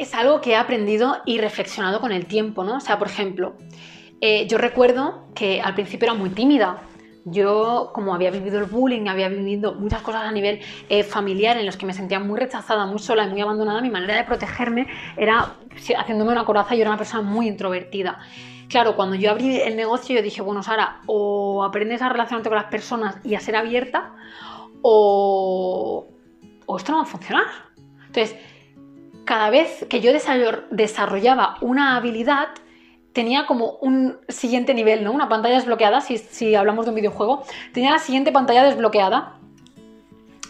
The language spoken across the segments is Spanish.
es algo que he aprendido y reflexionado con el tiempo, ¿no? O sea, por ejemplo, eh, yo recuerdo que al principio era muy tímida. Yo, como había vivido el bullying, había vivido muchas cosas a nivel eh, familiar en los que me sentía muy rechazada, muy sola y muy abandonada, mi manera de protegerme era haciéndome una coraza. Yo era una persona muy introvertida. Claro, cuando yo abrí el negocio, yo dije, bueno, Sara, o aprendes a relacionarte con las personas y a ser abierta, o, o esto no va a funcionar. Entonces, cada vez que yo desarrollaba una habilidad, tenía como un siguiente nivel, ¿no? Una pantalla desbloqueada, si, hablamos de un videojuego, tenía la siguiente pantalla desbloqueada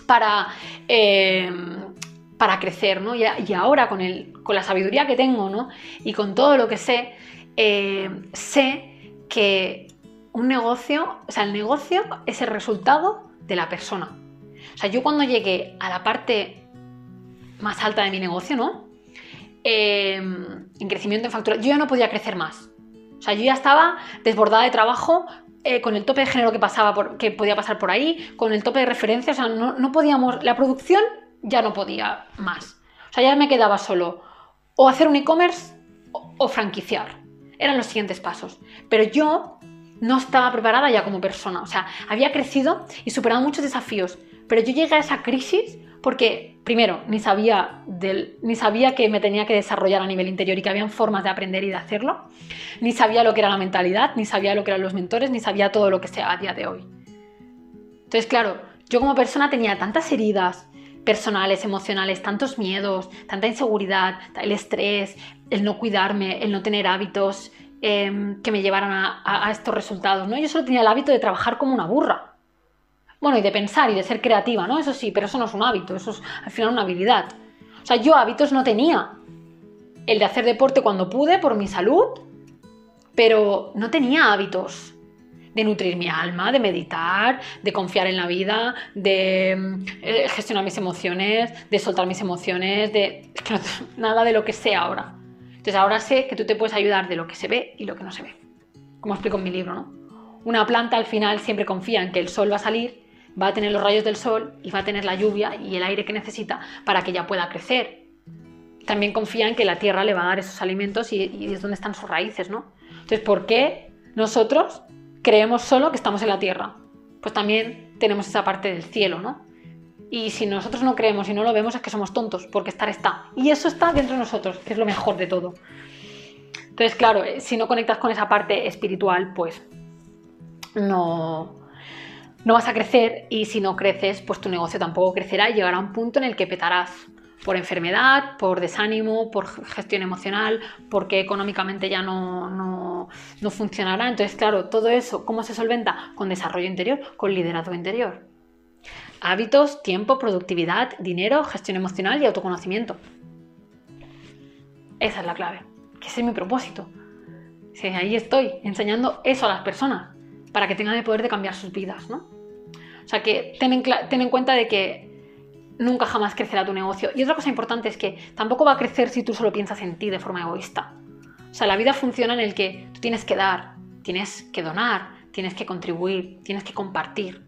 para, eh, para crecer, ¿no? Y, ahora con, el, con la sabiduría que tengo, ¿no? Y con todo lo que sé, eh, sé que un negocio, o sea, el negocio es el resultado de la persona. O sea, yo cuando llegué a la parte más alta de mi negocio, ¿no? Em, en crecimiento en factura, yo ya no podía crecer más. O sea, yo ya estaba desbordada de trabajo, eh, con el tope de género que, pasaba por, que podía pasar por ahí, con el tope de referencia, o sea, no, podíamos, la producción ya no podía más. O sea, ya me quedaba solo o hacer un e-commerce o, franquiciar. Eran los siguientes pasos. Pero yo no estaba preparada ya como persona. O sea, había crecido y superado muchos desafíos. Pero yo llegué a esa crisis porque, primero, ni sabía, ni sabía que me tenía que desarrollar a nivel interior y que habían formas de aprender y de hacerlo, ni sabía lo que era la mentalidad, ni sabía lo que eran los mentores, ni sabía todo lo que sea a día de hoy. Entonces, claro, yo como persona tenía tantas heridas personales, emocionales, tantos miedos, tanta inseguridad, el estrés, el no cuidarme, el no tener hábitos em, que me llevaran a, a estos resultados. ¿no? Yo solo tenía el hábito de trabajar como una burra. Bueno, y de pensar y de ser creativa, ¿no? Eso sí, pero eso no es un hábito, eso es al final una habilidad. O sea, yo hábitos no tenía. El de hacer deporte cuando pude por mi salud, pero no tenía hábitos de nutrir mi alma, de meditar, de confiar en la vida, de eh, gestionar mis emociones, de soltar mis emociones, de nada de lo que sé ahora. Entonces ahora sé que tú te puedes ayudar de lo que se ve y lo que no se ve. Como explico en mi libro, ¿no? Una planta al final siempre confía en que el sol va a salir va a tener los rayos del sol y va a tener la lluvia y el aire que necesita para que ya pueda crecer. También confía en que la tierra le va a dar esos alimentos y, es donde están sus raíces, ¿no? Entonces, ¿por qué nosotros creemos solo que estamos en la tierra? Pues también tenemos esa parte del cielo, ¿no? Y si nosotros no creemos y no lo vemos es que somos tontos, porque estar está. Y eso está dentro de nosotros, que es lo mejor de todo. Entonces, claro, eh, si no conectas con esa parte espiritual, pues no, no vas a crecer y si no creces, pues tu negocio tampoco crecerá y llegará a un punto en el que petarás por enfermedad, por desánimo, por gestión emocional, porque económicamente ya no, no, funcionará. Entonces, claro, todo eso, ¿cómo se solventa? Con desarrollo interior, con liderazgo interior. Hábitos, tiempo, productividad, dinero, gestión emocional y autoconocimiento. Esa es la clave, que ese es mi propósito. Sí, ahí estoy, enseñando eso a las personas para que tengan el poder de cambiar sus vidas, ¿no? O sea que ten en, cuenta de que nunca jamás crecerá tu negocio. Y otra cosa importante es que tampoco va a crecer si tú solo piensas en ti de forma egoísta. O sea, la vida funciona en el que tú tienes que dar, tienes que donar, tienes que contribuir, tienes que compartir.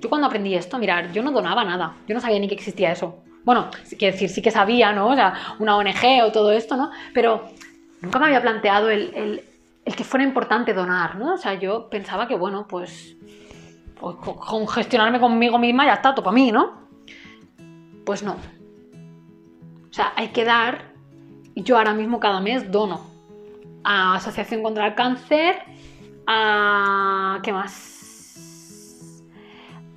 Yo cuando aprendí esto, mirar, yo no donaba nada, yo no sabía ni que existía eso. Bueno, quiero decir, sí que sabía, ¿no? O sea, una ONG o todo esto, ¿no? Pero nunca me había planteado el que fuera importante donar, ¿no? O sea, yo pensaba que, bueno, pues, pues con gestionarme conmigo misma ya está, todo para mí, ¿no? Pues no. O sea, hay que dar, yo ahora mismo cada mes dono a Asociación contra el Cáncer, a... ¿qué más?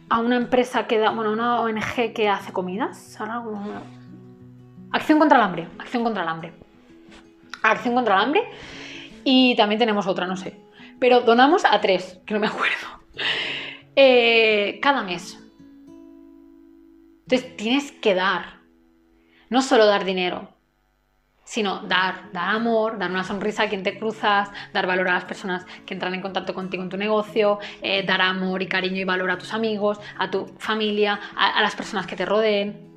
A una empresa que da, bueno, una ONG que hace comidas, Acción contra el hambre, acción contra el hambre. Acción contra el hambre y también tenemos otra, no sé. Pero donamos a tres, que no me acuerdo. Eh, cada mes. Entonces tienes que dar. No solo dar dinero, sino dar, dar amor, dar una sonrisa a quien te cruzas, dar valor a las personas que entran en contacto contigo en tu negocio, eh, dar amor y cariño y valor a tus amigos, a tu familia, a las personas que te rodeen.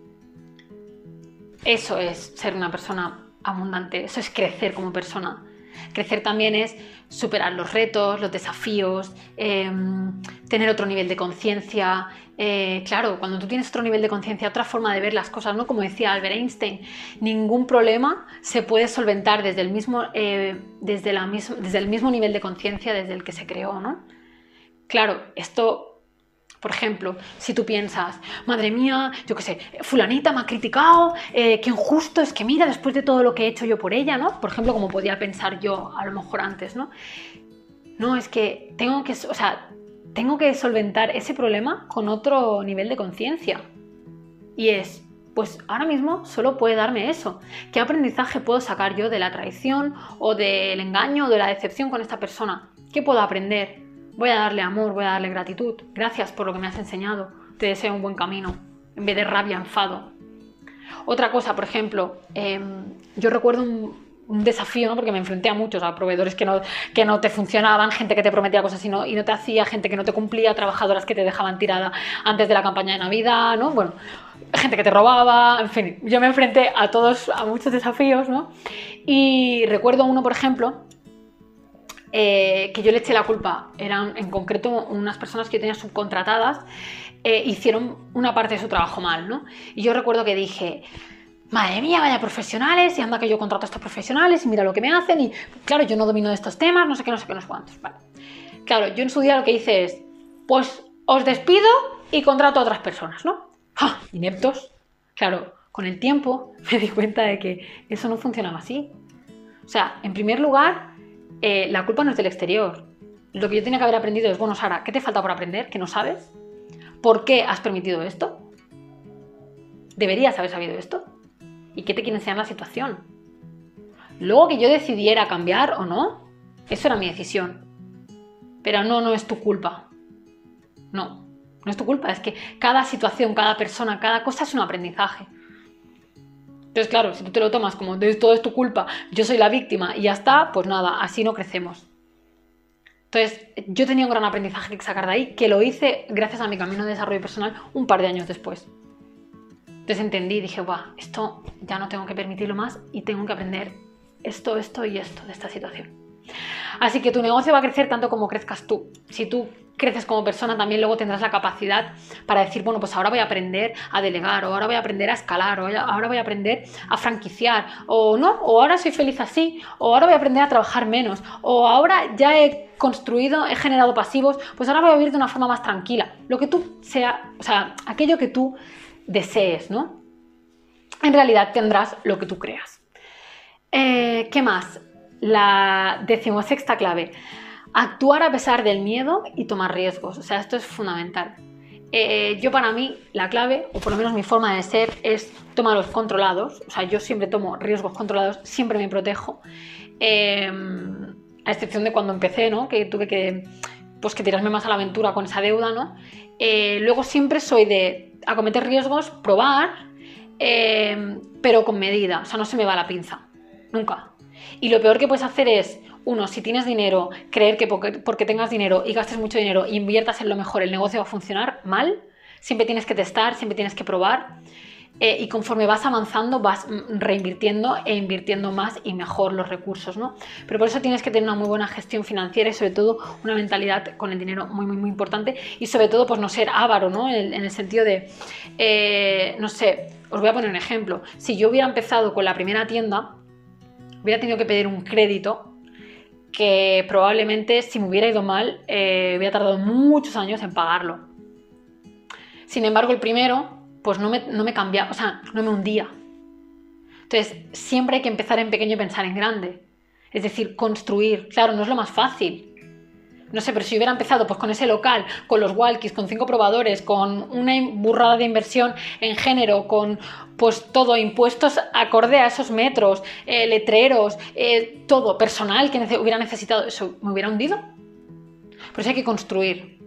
Eso es ser una persona abundante, eso es crecer como persona Crecer también es superar los retos, los desafíos, em, tener otro nivel de conciencia. Eh, claro, cuando tú tienes otro nivel de conciencia, otra forma de ver las cosas, ¿no? Como decía Albert Einstein, ningún problema se puede solventar desde el mismo, eh, desde, la desde el mismo nivel de conciencia desde el que se creó, ¿no? Claro, esto por ejemplo, si tú piensas, madre mía, yo qué sé, fulanita me ha criticado, eh, qué injusto es que mira, después de todo lo que he hecho yo por ella, ¿no? Por ejemplo, como podía pensar yo a lo mejor antes, ¿no? No, es que tengo que, o sea, tengo que solventar ese problema con otro nivel de conciencia. Y es, pues ahora mismo solo puede darme eso. ¿Qué aprendizaje puedo sacar yo de la traición o del engaño o de la decepción con esta persona? ¿Qué puedo aprender? Voy a darle amor, voy a darle gratitud. Gracias por lo que me has enseñado. Te deseo un buen camino, en vez de rabia, enfado. Otra cosa, por ejemplo, em, yo recuerdo un, desafío, ¿no? porque me enfrenté a muchos, a proveedores que no, que no te funcionaban, gente que te prometía cosas y no, y no te hacía, gente que no te cumplía, trabajadoras que te dejaban tirada antes de la campaña de Navidad, ¿no? Bueno, gente que te robaba, en fin, yo me enfrenté a todos, a muchos desafíos, ¿no? Y recuerdo uno, por ejemplo, eh, que yo le eché la culpa. Eran en concreto unas personas que yo tenía subcontratadas, eh, hicieron una parte de su trabajo mal, ¿no? Y yo recuerdo que dije, madre mía, vaya profesionales, y anda que yo contrato a estos profesionales y mira lo que me hacen, y claro, yo no domino de estos temas, no sé qué, no sé qué, no sé cuántos. Vale. Claro, yo en su día lo que hice es, pues os despido y contrato a otras personas, ¿no? ¡Ja! Ineptos. Claro, con el tiempo me di cuenta de que eso no funcionaba así. O sea, en primer lugar, eh, la culpa no es del exterior. Lo que yo tenía que haber aprendido es, bueno, Sara, ¿qué te falta por aprender? ¿Que no sabes? ¿Por qué has permitido esto? ¿Deberías haber sabido esto? ¿Y qué te quiere enseñar la situación? Luego que yo decidiera cambiar o no, eso era mi decisión. Pero no, no es tu culpa. No, no es tu culpa. Es que cada situación, cada persona, cada cosa es un aprendizaje. Entonces, claro, si tú te lo tomas como todo es tu culpa, yo soy la víctima y ya está, pues nada, así no crecemos. Entonces, yo tenía un gran aprendizaje que sacar de ahí, que lo hice gracias a mi camino de desarrollo personal un par de años después. Entonces entendí, dije, guau, esto ya no tengo que permitirlo más y tengo que aprender esto, esto y esto de esta situación. Así que tu negocio va a crecer tanto como crezcas tú. Si tú creces como persona, también luego tendrás la capacidad para decir, bueno, pues ahora voy a aprender a delegar, o ahora voy a aprender a escalar, o ahora voy a aprender a franquiciar, o no, o ahora soy feliz así, o ahora voy a aprender a trabajar menos, o ahora ya he construido, he generado pasivos, pues ahora voy a vivir de una forma más tranquila. Lo que tú sea, o sea, aquello que tú desees, ¿no? En realidad tendrás lo que tú creas. Eh, ¿Qué más? La decimosexta clave actuar a pesar del miedo y tomar riesgos. O sea, esto es fundamental. Eh, yo para mí la clave, o por lo menos mi forma de ser, es tomarlos controlados. O sea, yo siempre tomo riesgos controlados, siempre me protejo. Em, a excepción de cuando empecé, ¿no? Que tuve que, pues, que tirarme más a la aventura con esa deuda, ¿no? Eh, luego siempre soy de acometer riesgos, probar, em, pero con medida. O sea, no se me va la pinza. Nunca. Y lo peor que puedes hacer es uno, si tienes dinero, creer que porque, tengas dinero y gastes mucho dinero e inviertas en lo mejor, el negocio va a funcionar mal. Siempre tienes que testar, siempre tienes que probar. Eh, y conforme vas avanzando, vas reinvirtiendo e invirtiendo más y mejor los recursos, ¿no? Pero por eso tienes que tener una muy buena gestión financiera y sobre todo una mentalidad con el dinero muy, muy, muy importante y sobre todo, pues no ser avaro, ¿no? En, el sentido de, eh, no sé, os voy a poner un ejemplo. Si yo hubiera empezado con la primera tienda, hubiera tenido que pedir un crédito que probablemente si me hubiera ido mal eh, hubiera tardado muchos años en pagarlo. Sin embargo, el primero, pues no me, no me cambiaba, o sea, no me hundía. Entonces, siempre hay que empezar en pequeño y pensar en grande. Es decir, construir. Claro, no es lo más fácil, no sé, pero si hubiera empezado pues con ese local, con los walkies, con cinco probadores, con una burrada de inversión en género, con pues todo, impuestos acorde a esos metros, eh, letreros, eh, todo, personal que hubiera necesitado, eso me hubiera hundido. Por eso hay que construir.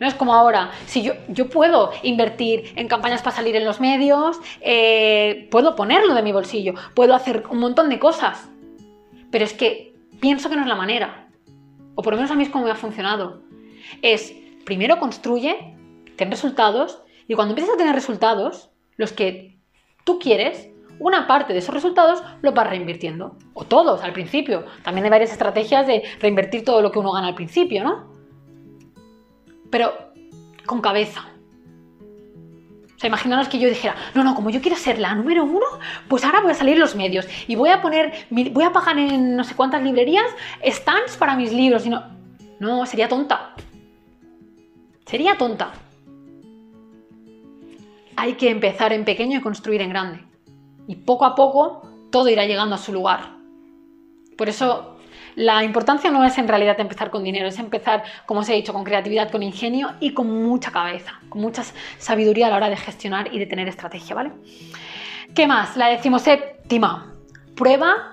No es como ahora, si yo, yo puedo invertir en campañas para salir en los medios, eh, puedo ponerlo de mi bolsillo, puedo hacer un montón de cosas, pero es que pienso que no es la manera o por lo menos a mí es como me ha funcionado, es primero construye, ten resultados, y cuando empiezas a tener resultados, los que tú quieres, una parte de esos resultados lo vas reinvirtiendo. O todos al principio. También hay varias estrategias de reinvertir todo lo que uno gana al principio, ¿no? Pero con cabeza. Sea, imaginaros que yo dijera, no, no, como yo quiero ser la número uno, pues ahora voy a salir los medios y voy a poner, voy a pagar en no sé cuántas librerías stands para mis libros. Y no, no, sería tonta. Sería tonta. Hay que empezar en pequeño y construir en grande. Y poco a poco todo irá llegando a su lugar. Por eso la importancia no es en realidad empezar con dinero, es empezar, como os he dicho, con creatividad, con ingenio y con mucha cabeza, con mucha sabiduría a la hora de gestionar y de tener estrategia, ¿vale? ¿Qué más? La decimoséptima. Prueba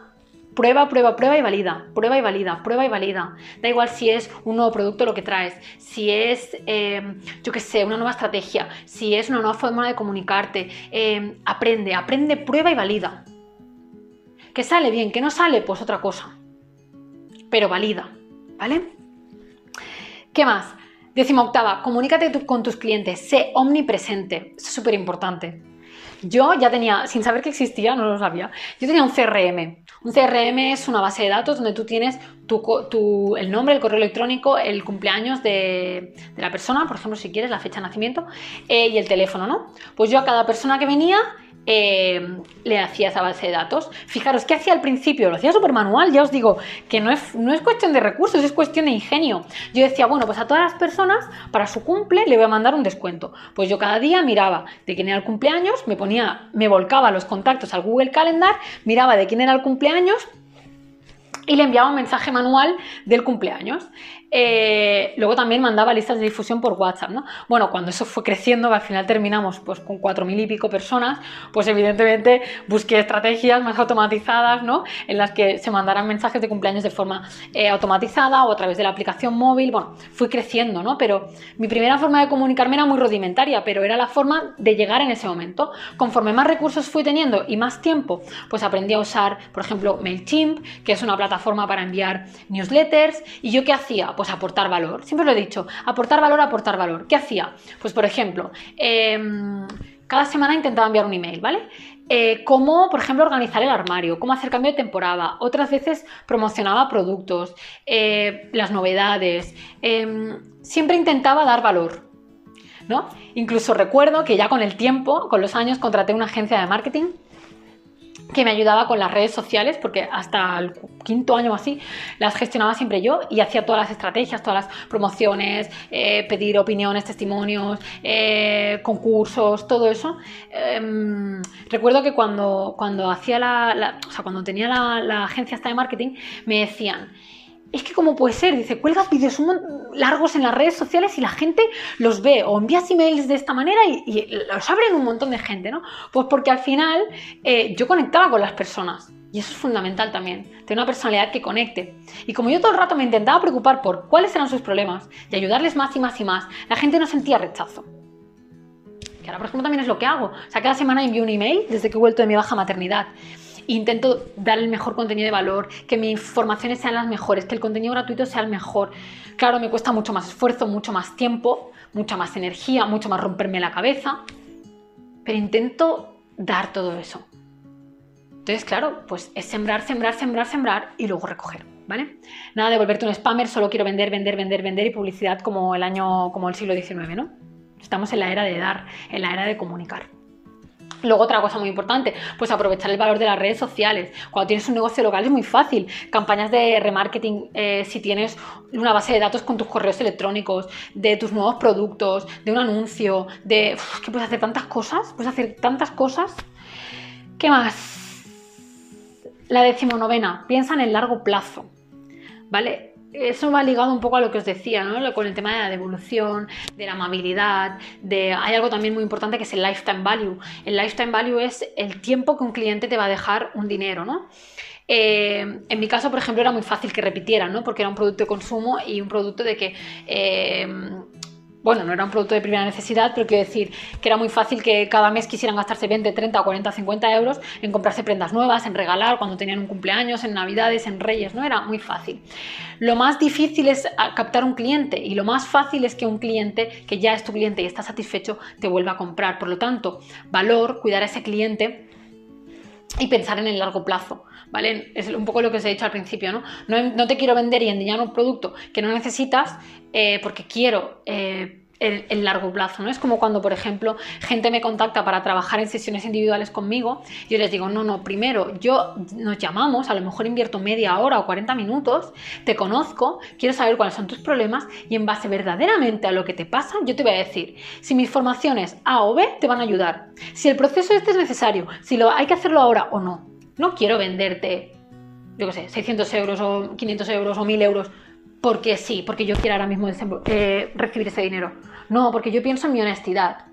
Prueba, prueba, prueba y valida, prueba y valida, prueba y valida. Da igual si es un nuevo producto lo que traes, si es, eh, yo qué sé, una nueva estrategia, si es una nueva forma de comunicarte. Eh, aprende, aprende, prueba y valida. Que sale bien, que no sale, pues otra cosa. Pero valida, ¿vale? ¿Qué más? Décima octava, comunícate con tus clientes, sé omnipresente. es súper importante. Yo ya tenía, sin saber que existía, no lo sabía, yo tenía un CRM. Un CRM es una base de datos donde tú tienes el nombre, el correo electrónico, el cumpleaños de, la persona, por ejemplo, si quieres, la fecha de nacimiento, eh, y el teléfono, ¿no? Pues yo a cada persona que venía eh, le hacía esa base de datos. Fijaros, ¿qué hacía al principio? Lo hacía súper manual, ya os digo que no es, no es cuestión de recursos, es cuestión de ingenio. Yo decía, bueno, pues a todas las personas, para su cumple, le voy a mandar un descuento. Pues yo cada día miraba de quién era el cumpleaños, me ponía, me volcaba los contactos al Google Calendar, miraba de quién era el cumpleaños y le enviaba un mensaje manual del cumpleaños. Eh, luego también mandaba listas de difusión por WhatsApp, ¿no? Bueno, cuando eso fue creciendo, al final terminamos pues, con 4.000 y pico personas, pues evidentemente busqué estrategias más automatizadas, ¿no? En las que se mandaran mensajes de cumpleaños de forma eh, automatizada o a través de la aplicación móvil. Bueno, fui creciendo, ¿no? Pero mi primera forma de comunicarme era muy rudimentaria, pero era la forma de llegar en ese momento. Conforme más recursos fui teniendo y más tiempo, pues aprendí a usar, por ejemplo, MailChimp, que es una plataforma para enviar newsletters. ¿Y yo qué hacía? Pues aportar valor. Siempre lo he dicho, aportar valor, aportar valor. ¿Qué hacía? Pues por ejemplo, em, cada semana intentaba enviar un email, ¿vale? Eh, cómo, por ejemplo, organizar el armario, cómo hacer cambio de temporada. Otras veces promocionaba productos, eh, las novedades. Em, siempre intentaba dar valor. ¿no? Incluso recuerdo que ya con el tiempo, con los años, contraté una agencia de marketing que me ayudaba con las redes sociales, porque hasta el quinto año o así las gestionaba siempre yo y hacía todas las estrategias, todas las promociones, eh, pedir opiniones, testimonios, eh, concursos, todo eso. Em, recuerdo que cuando, cuando hacía la, o sea, cuando tenía la, agencia de marketing, me decían, es que como puede ser, dice, cuelgas vídeos largos en las redes sociales y la gente los ve o envías emails de esta manera y, los abren un montón de gente, ¿no? Pues porque al final eh, yo conectaba con las personas y eso es fundamental también, tener una personalidad que conecte. Y como yo todo el rato me intentaba preocupar por cuáles eran sus problemas y ayudarles más y más y más, la gente no sentía rechazo. Que ahora, por ejemplo, también es lo que hago. O sea, cada semana envío un email desde que he vuelto de mi baja maternidad intento dar el mejor contenido de valor, que mis informaciones sean las mejores, que el contenido gratuito sea el mejor. Claro, me cuesta mucho más esfuerzo, mucho más tiempo, mucha más energía, mucho más romperme la cabeza, pero intento dar todo eso. Entonces, claro, pues es sembrar, sembrar, sembrar, sembrar y luego recoger, ¿vale? Nada de volverte un spammer, solo quiero vender, vender, vender, vender y publicidad como el año, como el siglo XIX, ¿no? Estamos en la era de dar, en la era de comunicar. Luego otra cosa muy importante, pues aprovechar el valor de las redes sociales. Cuando tienes un negocio local es muy fácil. Campañas de remarketing, eh, si tienes una base de datos con tus correos electrónicos, de tus nuevos productos, de un anuncio, de... que puedes hacer tantas cosas, puedes hacer tantas cosas. ¿Qué más? La decimonovena, piensa en el largo plazo. ¿Vale? Eso va ligado un poco a lo que os decía, ¿no? con el tema de la devolución, de la amabilidad, de... hay algo también muy importante que es el lifetime value. El lifetime value es el tiempo que un cliente te va a dejar un dinero, ¿no? Eh, en mi caso, por ejemplo, era muy fácil que repitieran, ¿no? Porque era un producto de consumo y un producto de que eh, bueno, no era un producto de primera necesidad, pero quiero decir que era muy fácil que cada mes quisieran gastarse 20, 30, 40, 50 euros en comprarse prendas nuevas, en regalar cuando tenían un cumpleaños, en navidades, en reyes, ¿no? Era muy fácil. Lo más difícil es captar un cliente y lo más fácil es que un cliente que ya es tu cliente y está satisfecho te vuelva a comprar. Por lo tanto, valor, cuidar a ese cliente y pensar en el largo plazo, ¿vale? Es un poco lo que os he dicho al principio, ¿no? No, te quiero vender y endiñar un producto que no necesitas eh, porque quiero eh, el, largo plazo, ¿no? Es como cuando, por ejemplo, gente me contacta para trabajar en sesiones individuales conmigo, yo les digo, no, no, primero, yo nos llamamos, a lo mejor invierto media hora o 40 minutos, te conozco, quiero saber cuáles son tus problemas y en base verdaderamente a lo que te pasa, yo te voy a decir si mis formaciones A o B te van a ayudar, si el proceso este es necesario, si lo, hay que hacerlo ahora o no. No quiero venderte, yo qué sé, 600 euros o 500 euros o 1000 euros porque sí, porque yo quiero ahora mismo eh, recibir ese dinero. No, porque yo pienso en mi honestidad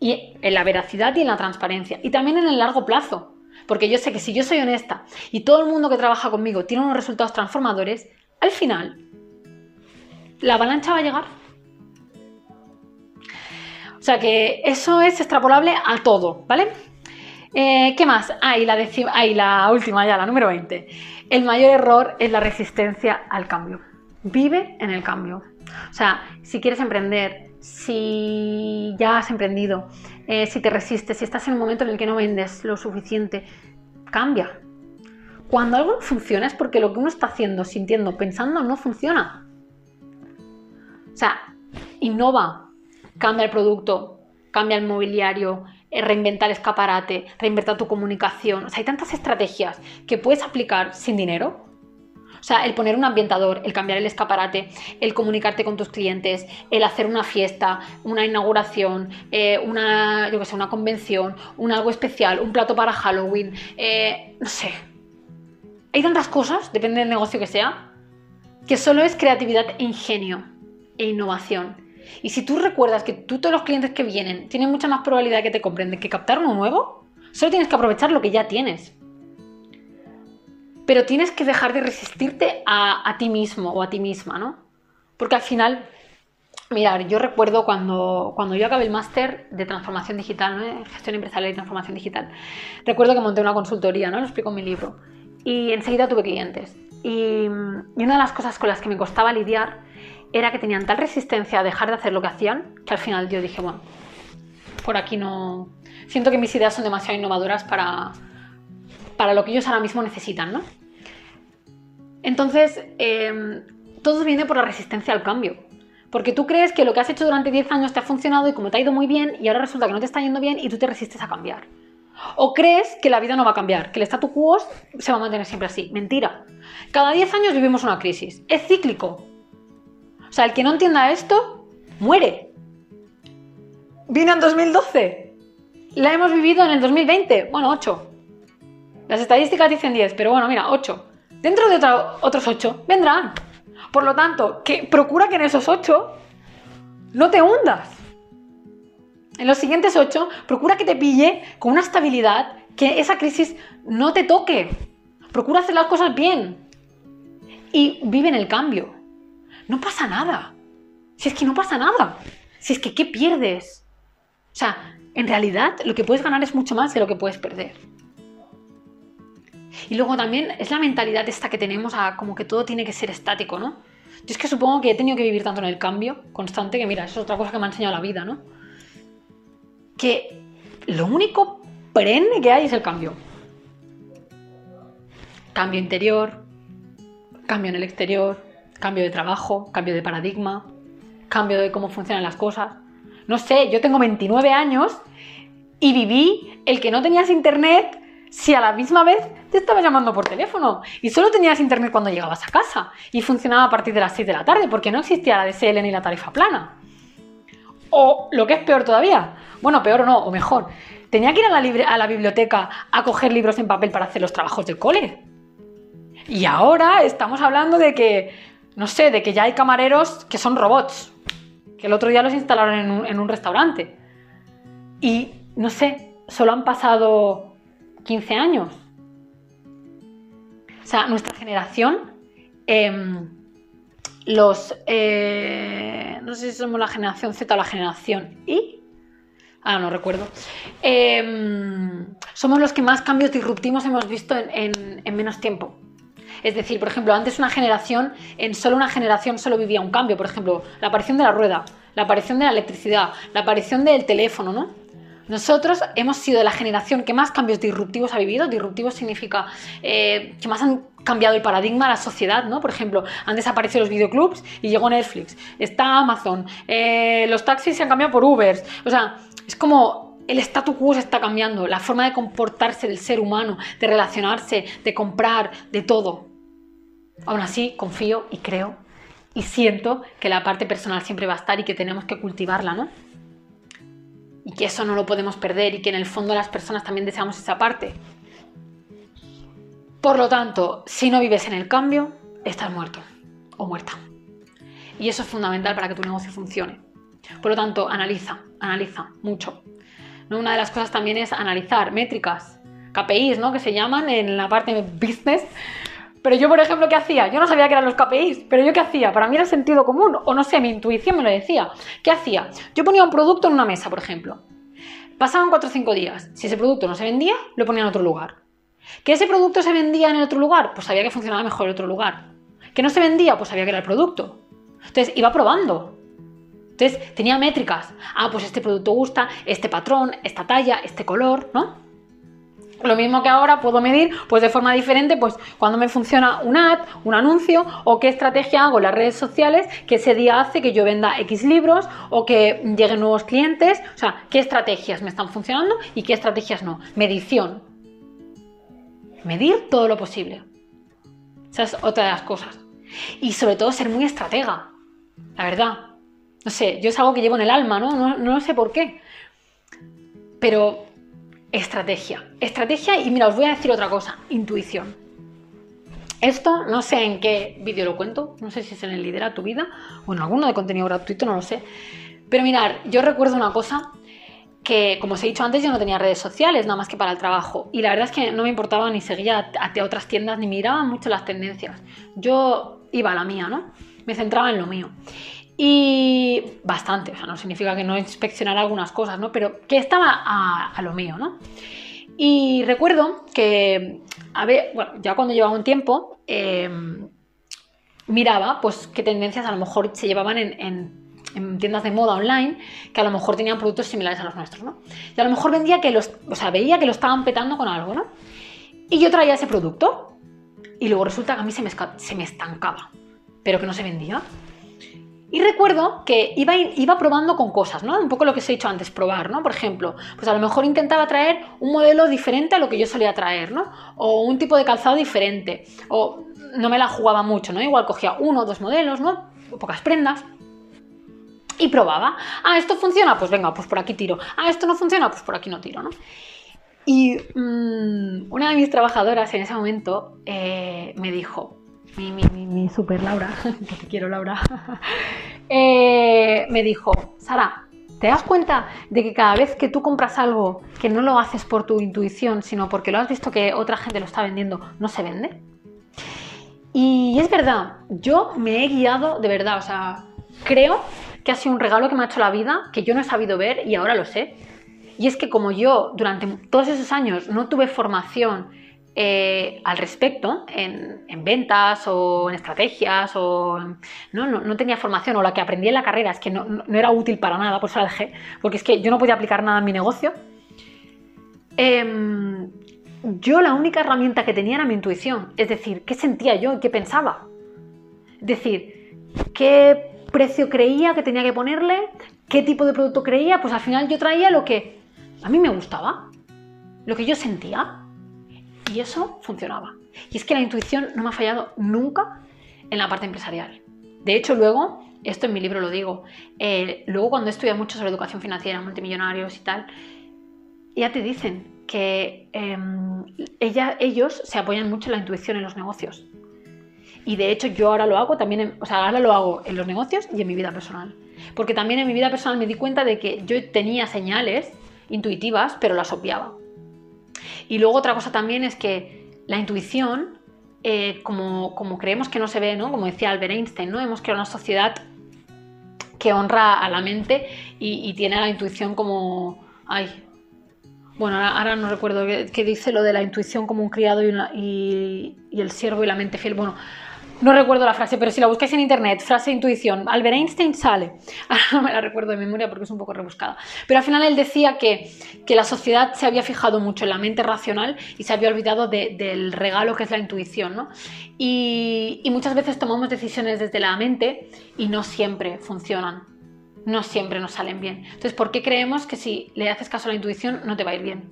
y en la veracidad y en la transparencia y también en el largo plazo. Porque yo sé que si yo soy honesta y todo el mundo que trabaja conmigo tiene unos resultados transformadores, al final la avalancha va a llegar. O sea que eso es extrapolable a todo, ¿vale? Eh, ¿Qué más? Ah, la última ya, la número 20. El mayor error es la resistencia al cambio. Vive en el cambio. O sea, si quieres emprender, si ya has emprendido, eh, si te resistes, si estás en un momento en el que no vendes lo suficiente, cambia. Cuando algo no funciona es porque lo que uno está haciendo, sintiendo, pensando no funciona. O sea, innova, cambia el producto, cambia el mobiliario, eh, reinventa el escaparate, reinventa tu comunicación. O sea, hay tantas estrategias que puedes aplicar sin dinero o sea, el poner un ambientador, el cambiar el escaparate, el comunicarte con tus clientes, el hacer una fiesta, una inauguración, eh, una, yo sé, una convención, un algo especial, un plato para Halloween, eh, no sé. Hay tantas cosas, depende del negocio que sea, que solo es creatividad e ingenio e innovación. Y si tú recuerdas que tú todos los clientes que vienen tienen mucha más probabilidad de que te compren que captar uno nuevo, solo tienes que aprovechar lo que ya tienes pero tienes que dejar de resistirte a, ti mismo o a ti misma, ¿no? Porque al final, mirar, yo recuerdo cuando, cuando yo acabé el máster de transformación digital, ¿no? gestión empresarial y transformación digital, recuerdo que monté una consultoría, ¿no? Lo explico en mi libro, y enseguida tuve clientes. Y, y una de las cosas con las que me costaba lidiar era que tenían tal resistencia a dejar de hacer lo que hacían, que al final yo dije, bueno, por aquí no... Siento que mis ideas son demasiado innovadoras para, para lo que ellos ahora mismo necesitan, ¿no? Entonces, em, todo viene por la resistencia al cambio. Porque tú crees que lo que has hecho durante 10 años te ha funcionado y como te ha ido muy bien y ahora resulta que no te está yendo bien y tú te resistes a cambiar. O crees que la vida no va a cambiar, que el statu quo se va a mantener siempre así. Mentira. Cada 10 años vivimos una crisis. Es cíclico. O sea, el que no entienda esto, muere. Vino en 2012. La hemos vivido en el 2020. Bueno, 8. Las estadísticas dicen 10, pero bueno, mira, 8. Dentro de otros 8 vendrán. Por lo tanto, que procura que en esos 8 no te hundas. En los siguientes 8, procura que te pille con una estabilidad, que esa crisis no te toque. Procura hacer las cosas bien. Y vive en el cambio. No pasa nada. Si es que no pasa nada. Si es que, ¿qué pierdes? O sea, en realidad lo que puedes ganar es mucho más de lo que puedes perder. Y luego también es la mentalidad esta que tenemos a como que todo tiene que ser estático, ¿no? Yo es que supongo que he tenido que vivir tanto en el cambio constante que, mira, eso es otra cosa que me ha enseñado la vida, ¿no? Que lo único perenne que hay es el cambio. Cambio interior, cambio en el exterior, cambio de trabajo, cambio de paradigma, cambio de cómo funcionan las cosas. No sé, yo tengo 29 años y viví el que no tenías internet si a la misma vez te estaba llamando por teléfono y solo tenías internet cuando llegabas a casa y funcionaba a partir de las 6 de la tarde porque no existía la DSL ni la tarifa plana? O lo que es peor todavía, bueno, peor o no, o mejor, tenía que ir a la, a la biblioteca a coger libros en papel para hacer los trabajos del cole. Y ahora estamos hablando de que, no sé, de que ya hay camareros que son robots, que el otro día los instalaron en un, en un restaurante. Y, no sé, solo han pasado 15 años. O sea, nuestra generación, em, los... Eh, no sé si somos la generación Z o la generación Y. Ah, no recuerdo. Em, somos los que más cambios disruptivos hemos visto en, en menos tiempo. Es decir, por ejemplo, antes una generación, en solo una generación solo vivía un cambio. Por ejemplo, la aparición de la rueda, la aparición de la electricidad, la aparición del teléfono, ¿no? Nosotros hemos sido la generación que más cambios disruptivos ha vivido. Disruptivos significa eh, que más han cambiado el paradigma de la sociedad, ¿no? Por ejemplo, han desaparecido los videoclubs y llegó Netflix. Está Amazon. Eh, los taxis se han cambiado por Ubers. O sea, es como el statu quo se está cambiando. La forma de comportarse del ser humano, de relacionarse, de comprar, de todo. Aún así, confío y creo y siento que la parte personal siempre va a estar y que tenemos que cultivarla, ¿no? Y que eso no lo podemos perder y que en el fondo las personas también deseamos esa parte. Por lo tanto, si no vives en el cambio, estás muerto o muerta. Y eso es fundamental para que tu negocio funcione. Por lo tanto, analiza, analiza mucho. ¿No? Una de las cosas también es analizar métricas, KPIs, ¿no? que se llaman en la parte business, pero yo, por ejemplo, ¿qué hacía? Yo no sabía que eran los KPIs, pero yo qué hacía? Para mí era sentido común, o no sé, mi intuición me lo decía. ¿Qué hacía? Yo ponía un producto en una mesa, por ejemplo. Pasaban 4 o 5 días. Si ese producto no se vendía, lo ponía en otro lugar. ¿Que ese producto se vendía en el otro lugar? Pues sabía que funcionaba mejor en otro lugar. ¿Que no se vendía? Pues sabía que era el producto. Entonces iba probando. Entonces tenía métricas. Ah, pues este producto gusta, este patrón, esta talla, este color, ¿no? Lo mismo que ahora puedo medir, pues de forma diferente, pues cuando me funciona un ad, un anuncio, o qué estrategia hago en las redes sociales que ese día hace que yo venda X libros o que lleguen nuevos clientes. O sea, qué estrategias me están funcionando y qué estrategias no. Medición. Medir todo lo posible. Esa es otra de las cosas. Y sobre todo ser muy estratega. La verdad. No sé, yo es algo que llevo en el alma, ¿no? No, no sé por qué. Pero Estrategia. Estrategia y mira, os voy a decir otra cosa, intuición. Esto no sé en qué vídeo lo cuento, no sé si es en el Lidera tu vida o en alguno de contenido gratuito, no lo sé. Pero mirar, yo recuerdo una cosa que, como os he dicho antes, yo no tenía redes sociales, nada más que para el trabajo. Y la verdad es que no me importaba ni seguía a, otras tiendas ni miraba mucho las tendencias. Yo iba a la mía, ¿no? Me centraba en lo mío. Y bastante, o sea, no significa que no inspeccionara algunas cosas, ¿no? Pero que estaba a, lo mío, ¿no? Y recuerdo que, a ver, bueno, ya cuando llevaba un tiempo, em, miraba, pues, qué tendencias a lo mejor se llevaban en, tiendas de moda online que a lo mejor tenían productos similares a los nuestros, ¿no? Y a lo mejor vendía que los, o sea, veía que lo estaban petando con algo, ¿no? Y yo traía ese producto y luego resulta que a mí se me, se me estancaba, pero que no se vendía. Y recuerdo que iba, iba probando con cosas, ¿no? Un poco lo que os he dicho antes, probar, ¿no? Por ejemplo, pues a lo mejor intentaba traer un modelo diferente a lo que yo solía traer, ¿no? O un tipo de calzado diferente. O no me la jugaba mucho, ¿no? Igual cogía uno o dos modelos, ¿no? Pocas prendas. Y probaba. Ah, esto funciona, pues venga, pues por aquí tiro. Ah, esto no funciona, pues por aquí no tiro, ¿no? Y mm, una de mis trabajadoras en ese momento eh, me dijo, mi, super Laura, que te quiero Laura, eh, me dijo, Sara, ¿te das cuenta de que cada vez que tú compras algo que no lo haces por tu intuición, sino porque lo has visto que otra gente lo está vendiendo, no se vende? Y es verdad, yo me he guiado de verdad, o sea, creo que ha sido un regalo que me ha hecho la vida, que yo no he sabido ver y ahora lo sé. Y es que como yo durante todos esos años no tuve formación eh, al respecto en, ventas o en estrategias o ¿no? tenía formación o la que aprendí en la carrera es que no, era útil para nada, por eso porque es que yo no podía aplicar nada en mi negocio. Em, yo la única herramienta que tenía era mi intuición, es decir, qué sentía yo y qué pensaba. Es decir, qué precio creía que tenía que ponerle, qué tipo de producto creía, pues al final yo traía lo que a mí me gustaba, lo que yo sentía. Y eso funcionaba. Y es que la intuición no me ha fallado nunca en la parte empresarial. De hecho, luego, esto en mi libro lo digo, eh, luego cuando estudias mucho sobre educación financiera, multimillonarios y tal, ya te dicen que em, ellos se apoyan mucho en la intuición en los negocios. Y de hecho yo ahora lo hago también, o sea, ahora lo hago en los negocios y en mi vida personal. Porque también en mi vida personal me di cuenta de que yo tenía señales intuitivas, pero las obviaba. Y luego otra cosa también es que la intuición, eh, como, creemos que no se ve, ¿no? como decía Albert Einstein, ¿no? hemos creado una sociedad que honra a la mente y, tiene la intuición como... Ay, bueno, ahora, no recuerdo qué, dice lo de la intuición como un criado y, y, el siervo y la mente fiel. Bueno, no recuerdo la frase, pero si la buscáis en internet, frase intuición, Albert Einstein sale. Ahora no me la recuerdo de memoria porque es un poco rebuscada. Pero al final él decía que, la sociedad se había fijado mucho en la mente racional y se había olvidado del regalo que es la intuición. ¿no? Y, y muchas veces tomamos decisiones desde la mente y no siempre funcionan. No siempre nos salen bien. Entonces, ¿por qué creemos que si le haces caso a la intuición no te va a ir bien?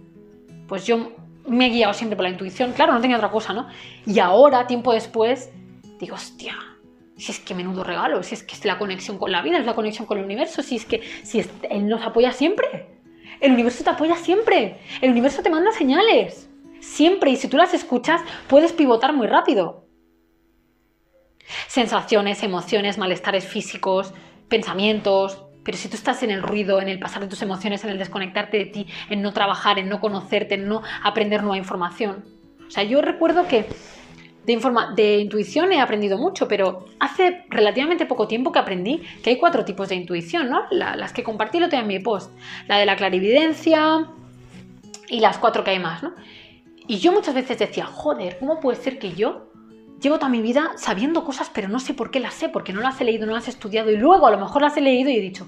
Pues yo me he guiado siempre por la intuición, claro, no tenía otra cosa, ¿no? Y ahora, tiempo después, digo, hostia, si es que menudo regalo, si es que es la conexión con la vida, es la conexión con el universo, si es que si Él nos apoya siempre. El universo te apoya siempre. El universo te manda señales. Siempre. Y si tú las escuchas, puedes pivotar muy rápido. Sensaciones, emociones, malestares físicos, pensamientos. Pero si tú estás en el ruido, en el pasar de tus emociones, en el desconectarte de ti, en no trabajar, en no conocerte, en no aprender nueva información. O sea, yo recuerdo que de, intuición he aprendido mucho, pero hace relativamente poco tiempo que aprendí que hay cuatro tipos de intuición, ¿no? las que compartí lo tengo en mi post. La de la clarividencia y las cuatro que hay más, ¿no? Y yo muchas veces decía, joder, ¿cómo puede ser que yo llevo toda mi vida sabiendo cosas, pero no sé por qué las sé, porque no las he leído, no las he estudiado, y luego a lo mejor las he leído y he dicho,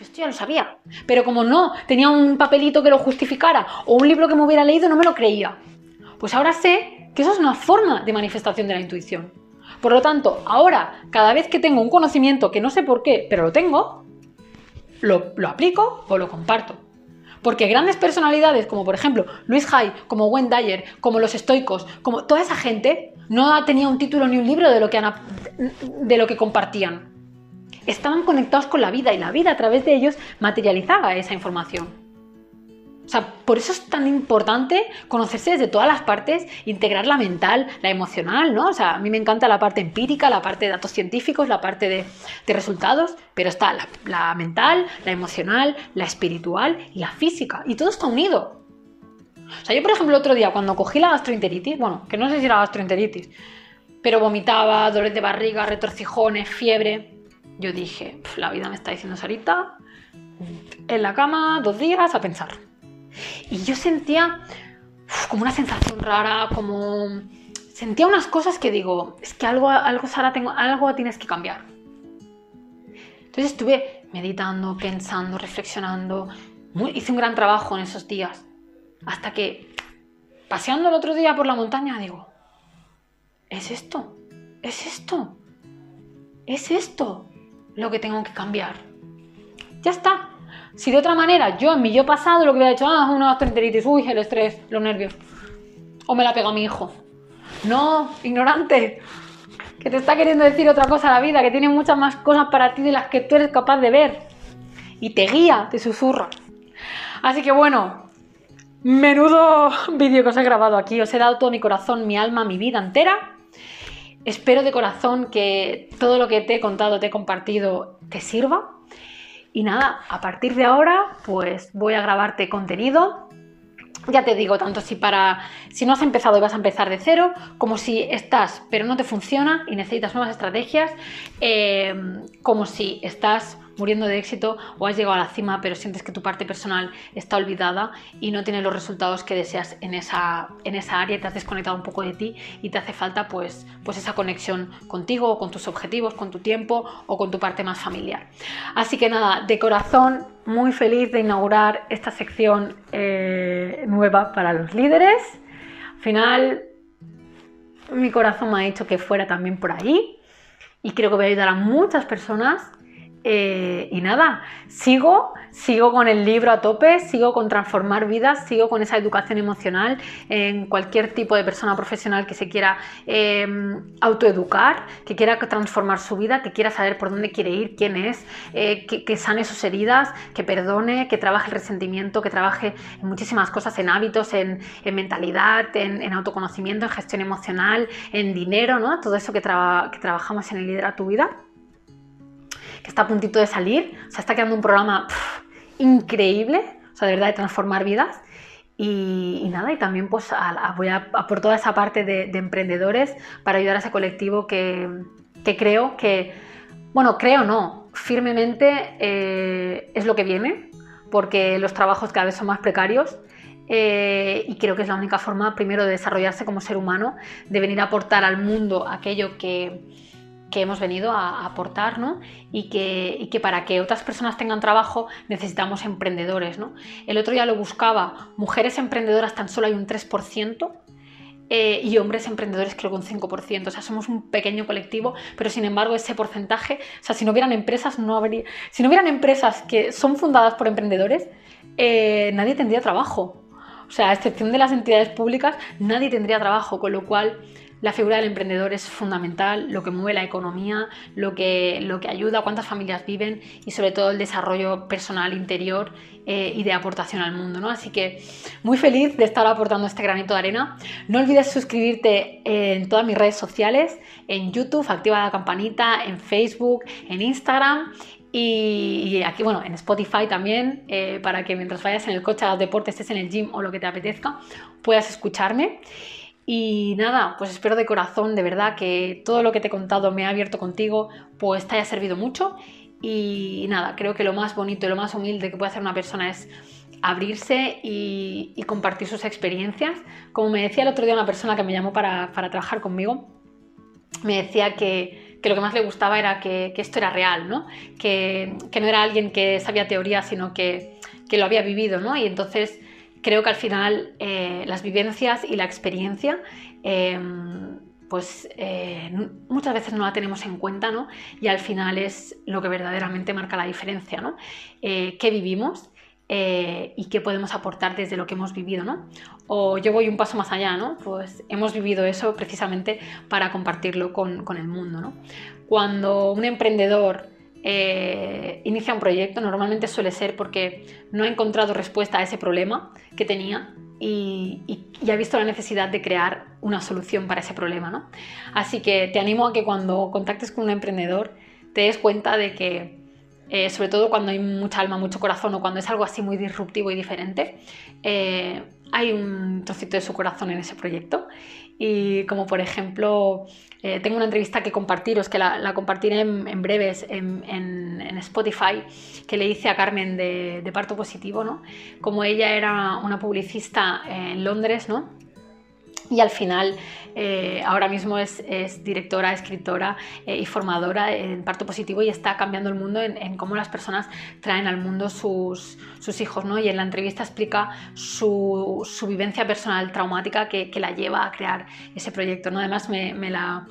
esto ya lo sabía. Pero como no tenía un papelito que lo justificara o un libro que me hubiera leído, no me lo creía. Pues ahora sé que eso es una forma de manifestación de la intuición. Por lo tanto, ahora, cada vez que tengo un conocimiento que no sé por qué, pero lo tengo, lo, aplico o lo comparto. Porque grandes personalidades, como por ejemplo Luis Hay, como Wayne Dyer, como los estoicos, como toda esa gente, no tenía un título ni un libro de lo que, de lo que compartían. Estaban conectados con la vida y la vida a través de ellos materializaba esa información. O sea, por eso es tan importante conocerse desde todas las partes, integrar la mental, la emocional, ¿no? O sea, a mí me encanta la parte empírica, la parte de datos científicos, la parte de, resultados, pero está la, mental, la emocional, la espiritual y la física. Y todo está unido. O sea, yo, por ejemplo, otro día, cuando cogí la gastroenteritis, bueno, que no sé si era gastroenteritis, pero vomitaba, dolores de barriga, retorcijones, fiebre, yo dije, la vida me está diciendo Sarita, en la cama dos días a pensar. Y yo sentía como una sensación rara, como... Sentía unas cosas que digo, es que algo, algo Sara, tengo, algo tienes que cambiar. Entonces estuve meditando, pensando, reflexionando. hice un gran trabajo en esos días. Hasta que, paseando el otro día por la montaña, digo, es esto, es esto, es esto lo que tengo que cambiar. Ya está, si de otra manera, yo en mi yo pasado lo que hubiera hecho, ah, una gastroenteritis, uy, el estrés, los nervios. O me la pega mi hijo. No, ignorante. Que te está queriendo decir otra cosa a la vida, que tiene muchas más cosas para ti de las que tú eres capaz de ver. Y te guía, te susurra. Así que bueno, menudo vídeo que os he grabado aquí. Os he dado todo mi corazón, mi alma, mi vida entera. Espero de corazón que todo lo que te he contado, te he compartido, te sirva y nada, a partir de ahora, pues voy a grabarte contenido. Ya te digo, tanto si para si no has empezado y vas a empezar de cero, como si estás pero no te funciona y necesitas nuevas estrategias, eh, como si estás muriendo de éxito o has llegado a la cima pero sientes que tu parte personal está olvidada y no tiene los resultados que deseas en esa, en esa área, te has desconectado un poco de ti y te hace falta pues, pues esa conexión contigo, con tus objetivos, con tu tiempo o con tu parte más familiar. Así que nada, de corazón muy feliz de inaugurar esta sección eh, nueva para los líderes. Al final, mi corazón me ha dicho que fuera también por ahí y creo que voy a ayudar a muchas personas eh, y nada, sigo, sigo con el libro a tope, sigo con transformar vidas, sigo con esa educación emocional en cualquier tipo de persona profesional que se quiera em, autoeducar, que quiera transformar su vida, que quiera saber por dónde quiere ir, quién es, eh, que, sane sus heridas, que perdone, que trabaje el resentimiento, que trabaje en muchísimas cosas, en hábitos, en, en mentalidad, en, autoconocimiento, en gestión emocional, en dinero, ¿no? Todo eso que, que trabajamos en el Lidera tu Vida que está a puntito de salir. O sea, está quedando un programa increíble, o sea, de verdad, de transformar vidas. Y, nada, y también pues voy a, por toda esa parte de, emprendedores para ayudar a ese colectivo que, creo que, bueno, creo no, firmemente eh, es lo que viene, porque los trabajos cada vez son más precarios eh, y creo que es la única forma, primero, de desarrollarse como ser humano, de venir a aportar al mundo aquello que, hemos venido a, aportar, ¿no? Y que, que, para que otras personas tengan trabajo necesitamos emprendedores, ¿no? El otro día lo buscaba, mujeres emprendedoras tan solo hay un 3%. Eh, y hombres emprendedores creo que un 5%. O sea, somos un pequeño colectivo, pero sin embargo ese porcentaje, o sea, si no hubieran empresas, no habría... Si no hubieran empresas que son fundadas por emprendedores, eh, nadie tendría trabajo. O sea, a excepción de las entidades públicas, nadie tendría trabajo, con lo cual la figura del emprendedor es fundamental, lo que mueve la economía, lo que, lo que ayuda, cuántas familias viven y sobre todo el desarrollo personal interior eh, y de aportación al mundo. ¿no? Así que muy feliz de estar aportando este granito de arena. No olvides suscribirte en todas mis redes sociales, en YouTube, activa la campanita, en Facebook, en Instagram y, aquí, bueno, en Spotify también, eh, para que mientras vayas en el coche a los deportes, estés en el gym o lo que te apetezca, puedas escucharme. Y nada, pues espero de corazón, de verdad, que todo lo que te he contado me ha abierto contigo, pues te haya servido mucho. Y nada, creo que lo más bonito y lo más humilde que puede hacer una persona es abrirse y, compartir sus experiencias. Como me decía el otro día una persona que me llamó para, trabajar conmigo, me decía que, lo que más le gustaba era que, esto era real, ¿no? Que, no era alguien que sabía teoría, sino que, lo había vivido, ¿no? Y entonces creo que al final eh, las vivencias y la experiencia, em, pues eh, muchas veces no la tenemos en cuenta, ¿no? Y al final es lo que verdaderamente marca la diferencia, ¿no? Eh, ¿Qué vivimos? y qué podemos aportar desde lo que hemos vivido, ¿no? O yo voy un paso más allá, ¿no? Pues hemos vivido eso precisamente para compartirlo con, con el mundo, ¿no? Cuando un emprendedor eh, inicia un proyecto, normalmente suele ser porque no ha encontrado respuesta a ese problema que tenía y, ha visto la necesidad de crear una solución para ese problema. ¿no? Así que te animo a que cuando contactes con un emprendedor te des cuenta de que, eh, sobre todo cuando hay mucha alma, mucho corazón o cuando es algo así muy disruptivo y diferente, eh, hay un trocito de su corazón en ese proyecto. Y como por ejemplo, eh, tengo una entrevista que compartiros, que la, compartiré en, breves en, Spotify, que le hice a Carmen de, de, Parto Positivo, ¿no? Como ella era una publicista en Londres, ¿no? Y al final eh, ahora mismo es, directora, escritora eh, y formadora en parto positivo y está cambiando el mundo en, cómo las personas traen al mundo sus, hijos. ¿no? Y en la entrevista explica su, vivencia personal traumática que, la lleva a crear ese proyecto. ¿no? Además me, la,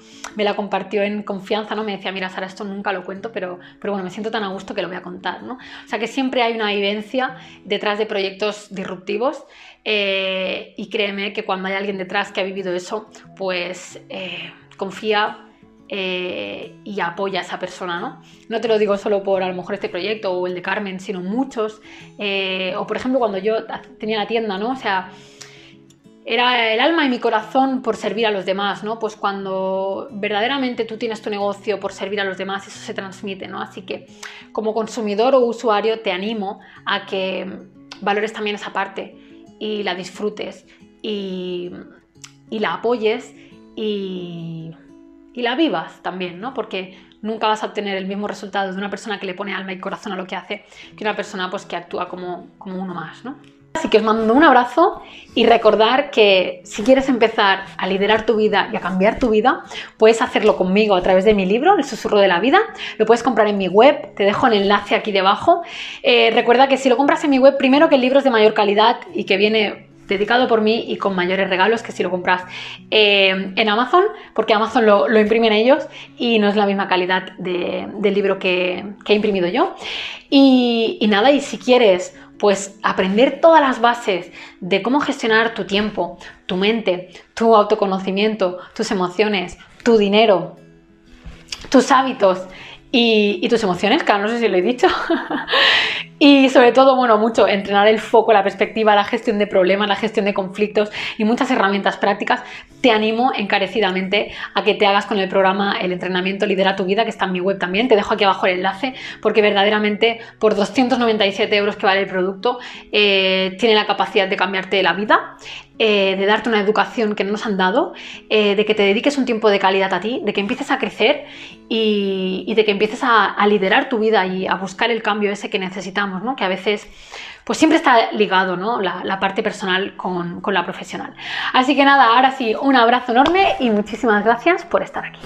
compartió en confianza, ¿no? me decía, mira Sara, esto nunca lo cuento, pero, pero bueno, me siento tan a gusto que lo voy a contar. ¿no? O sea que siempre hay una vivencia detrás de proyectos disruptivos. Eh, y créeme que cuando hay alguien detrás que ha vivido eso, pues eh, confía eh, y apoya a esa persona, ¿no? No te lo digo solo por a lo mejor este proyecto o el de Carmen, sino muchos. o por ejemplo cuando yo tenía la tienda, ¿no? O sea, era el alma y mi corazón por servir a los demás, ¿no? Pues cuando verdaderamente tú tienes tu negocio por servir a los demás, eso se transmite, ¿no? Así que como consumidor o usuario te animo a que valores también esa parte y la disfrutes y, la apoyes y, la vivas también, ¿no? Porque nunca vas a obtener el mismo resultado de una persona que le pone alma y corazón a lo que hace que una persona pues, que actúa como, como uno más, ¿no? Así que os mando un abrazo y recordar que si quieres empezar a liderar tu vida y a cambiar tu vida, puedes hacerlo conmigo a través de mi libro, El susurro de la vida. Lo puedes comprar en mi web, te dejo el enlace aquí debajo. Eh, recuerda que si lo compras en mi web, primero que el libro es de mayor calidad y que viene dedicado por mí y con mayores regalos que si lo compras eh, en Amazon, porque Amazon lo, lo, imprimen ellos y no es la misma calidad del libro que, he imprimido yo. Y, y nada, y si quieres pues aprender todas las bases de cómo gestionar tu tiempo, tu mente, tu autoconocimiento, tus emociones, tu dinero, tus hábitos y, tus emociones, claro, no sé si lo he dicho. y sobre todo, bueno, mucho entrenar el foco, la perspectiva, la gestión de problemas, la gestión de conflictos y muchas herramientas prácticas. Te animo encarecidamente a que te hagas con el programa El entrenamiento Lidera tu vida, que está en mi web también. Te dejo aquí abajo el enlace porque verdaderamente por 297 euros que vale el producto eh, tiene la capacidad de cambiarte la vida. Eh, de darte una educación que no nos han dado, eh, de que te dediques un tiempo de calidad a ti, de que empieces a crecer y, de que empieces a, liderar tu vida y a buscar el cambio ese que necesitamos ¿no? Que a veces pues siempre está ligado ¿no? la, parte personal con, con, la profesional. Así que nada, ahora sí, un abrazo enorme y muchísimas gracias por estar aquí.